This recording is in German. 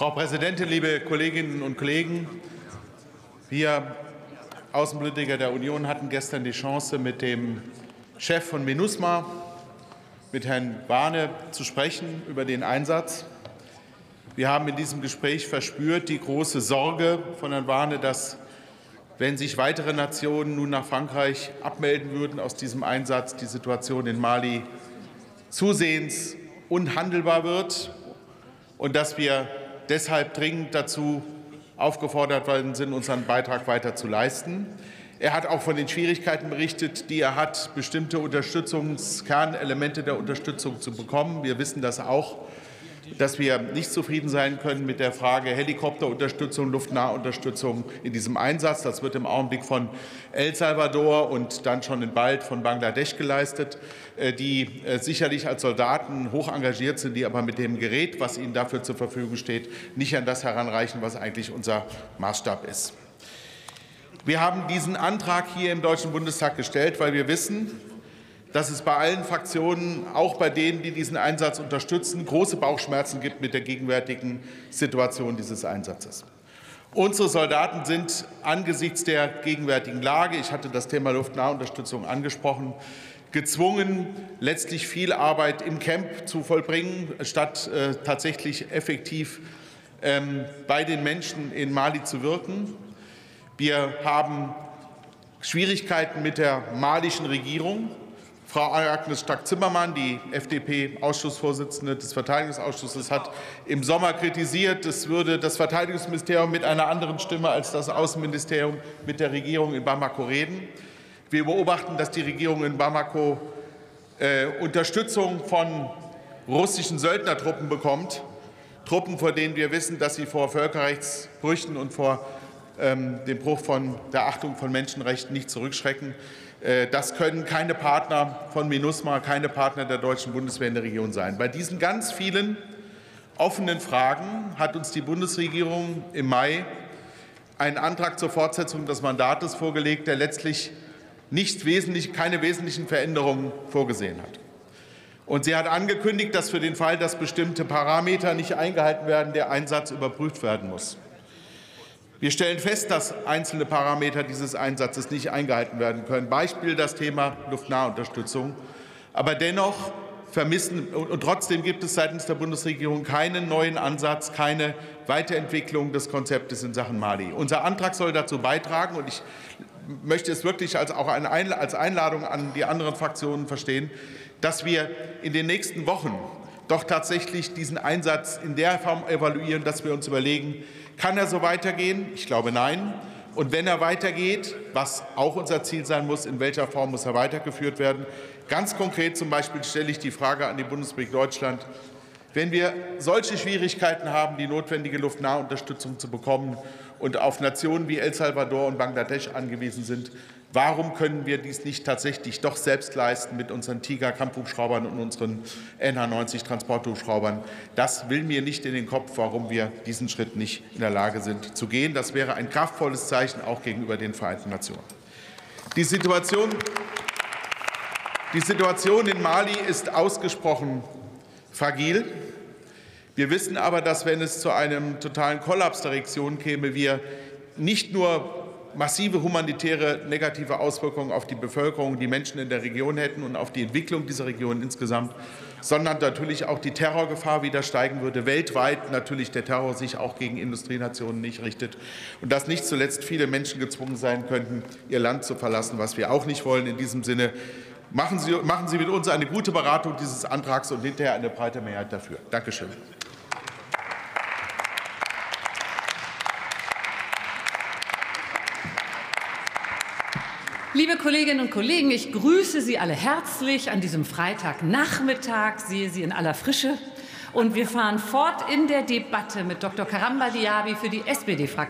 Frau Präsidentin, liebe Kolleginnen und Kollegen! Wir Außenpolitiker der Union hatten gestern die Chance, mit dem Chef von MINUSMA, mit Herrn Warne, zu sprechen über den Einsatz. Wir haben in diesem Gespräch verspürt die große Sorge von Herrn Warne, dass, wenn sich weitere Nationen nun nach Frankreich abmelden würden aus diesem Einsatz, die Situation in Mali zusehends unhandelbar wird und dass wir deshalb dringend dazu aufgefordert worden sind, unseren Beitrag weiter zu leisten. Er hat auch von den Schwierigkeiten berichtet, die er hat, bestimmte Unterstützungskernelemente der Unterstützung zu bekommen. Wir wissen das auch dass wir nicht zufrieden sein können mit der Frage Helikopterunterstützung, Luftnahunterstützung in diesem Einsatz. Das wird im Augenblick von El Salvador und dann schon in bald von Bangladesch geleistet, äh, die äh, sicherlich als Soldaten hoch engagiert sind, die aber mit dem Gerät, was ihnen dafür zur Verfügung steht, nicht an das heranreichen, was eigentlich unser Maßstab ist. Wir haben diesen Antrag hier im Deutschen Bundestag gestellt, weil wir wissen, dass es bei allen Fraktionen, auch bei denen, die diesen Einsatz unterstützen, große Bauchschmerzen gibt mit der gegenwärtigen Situation dieses Einsatzes. Unsere Soldaten sind angesichts der gegenwärtigen Lage, ich hatte das Thema Luftnahunterstützung angesprochen, gezwungen, letztlich viel Arbeit im Camp zu vollbringen, statt äh, tatsächlich effektiv ähm, bei den Menschen in Mali zu wirken. Wir haben Schwierigkeiten mit der malischen Regierung. Frau Agnes Strack-Zimmermann, die FDP-Ausschussvorsitzende des Verteidigungsausschusses, hat im Sommer kritisiert, es würde das Verteidigungsministerium mit einer anderen Stimme als das Außenministerium mit der Regierung in Bamako reden. Wir beobachten, dass die Regierung in Bamako äh, Unterstützung von russischen Söldnertruppen bekommt, Truppen, vor denen wir wissen, dass sie vor Völkerrechtsbrüchen und vor ähm, dem Bruch von der Achtung von Menschenrechten nicht zurückschrecken. Äh, das können keine Partner von MINUSMA, keine Partner der deutschen Bundeswehr in der Region sein. Bei diesen ganz vielen offenen Fragen hat uns die Bundesregierung im Mai einen Antrag zur Fortsetzung des Mandates vorgelegt, der letztlich nicht wesentlich, keine wesentlichen Veränderungen vorgesehen hat. Und sie hat angekündigt, dass für den Fall, dass bestimmte Parameter nicht eingehalten werden, der Einsatz überprüft werden muss. Wir stellen fest, dass einzelne Parameter dieses Einsatzes nicht eingehalten werden können. Beispiel das Thema Luftnahunterstützung. Aber dennoch vermissen und trotzdem gibt es seitens der Bundesregierung keinen neuen Ansatz, keine Weiterentwicklung des Konzeptes in Sachen Mali. Unser Antrag soll dazu beitragen und ich möchte es wirklich als auch als Einladung an die anderen Fraktionen verstehen, dass wir in den nächsten Wochen doch tatsächlich diesen Einsatz in der Form evaluieren, dass wir uns überlegen, kann er so weitergehen? Ich glaube nein. Und wenn er weitergeht, was auch unser Ziel sein muss, in welcher Form muss er weitergeführt werden? Ganz konkret zum Beispiel stelle ich die Frage an die Bundesrepublik Deutschland, wenn wir solche Schwierigkeiten haben, die notwendige Luftnahunterstützung zu bekommen und auf Nationen wie El Salvador und Bangladesch angewiesen sind, warum können wir dies nicht tatsächlich doch selbst leisten mit unseren Tiger-Kampfhubschraubern und unseren NH-90-Transporthubschraubern? Das will mir nicht in den Kopf, warum wir diesen Schritt nicht in der Lage sind zu gehen. Das wäre ein kraftvolles Zeichen auch gegenüber den Vereinten Nationen. Die Situation, die Situation in Mali ist ausgesprochen fragil. Wir wissen aber, dass wenn es zu einem totalen Kollaps der Region käme, wir nicht nur massive humanitäre negative Auswirkungen auf die Bevölkerung, die Menschen in der Region hätten und auf die Entwicklung dieser Region insgesamt, sondern natürlich auch die Terrorgefahr wieder steigen würde, weltweit natürlich der Terror sich auch gegen Industrienationen nicht richtet und dass nicht zuletzt viele Menschen gezwungen sein könnten, ihr Land zu verlassen, was wir auch nicht wollen. In diesem Sinne Machen Sie, machen Sie mit uns eine gute Beratung dieses Antrags und hinterher eine breite Mehrheit dafür. Dankeschön. Liebe Kolleginnen und Kollegen, ich grüße Sie alle herzlich an diesem Freitagnachmittag, sehe Sie in aller Frische. Und wir fahren fort in der Debatte mit Dr. Karamba Diaby für die SPD-Fraktion.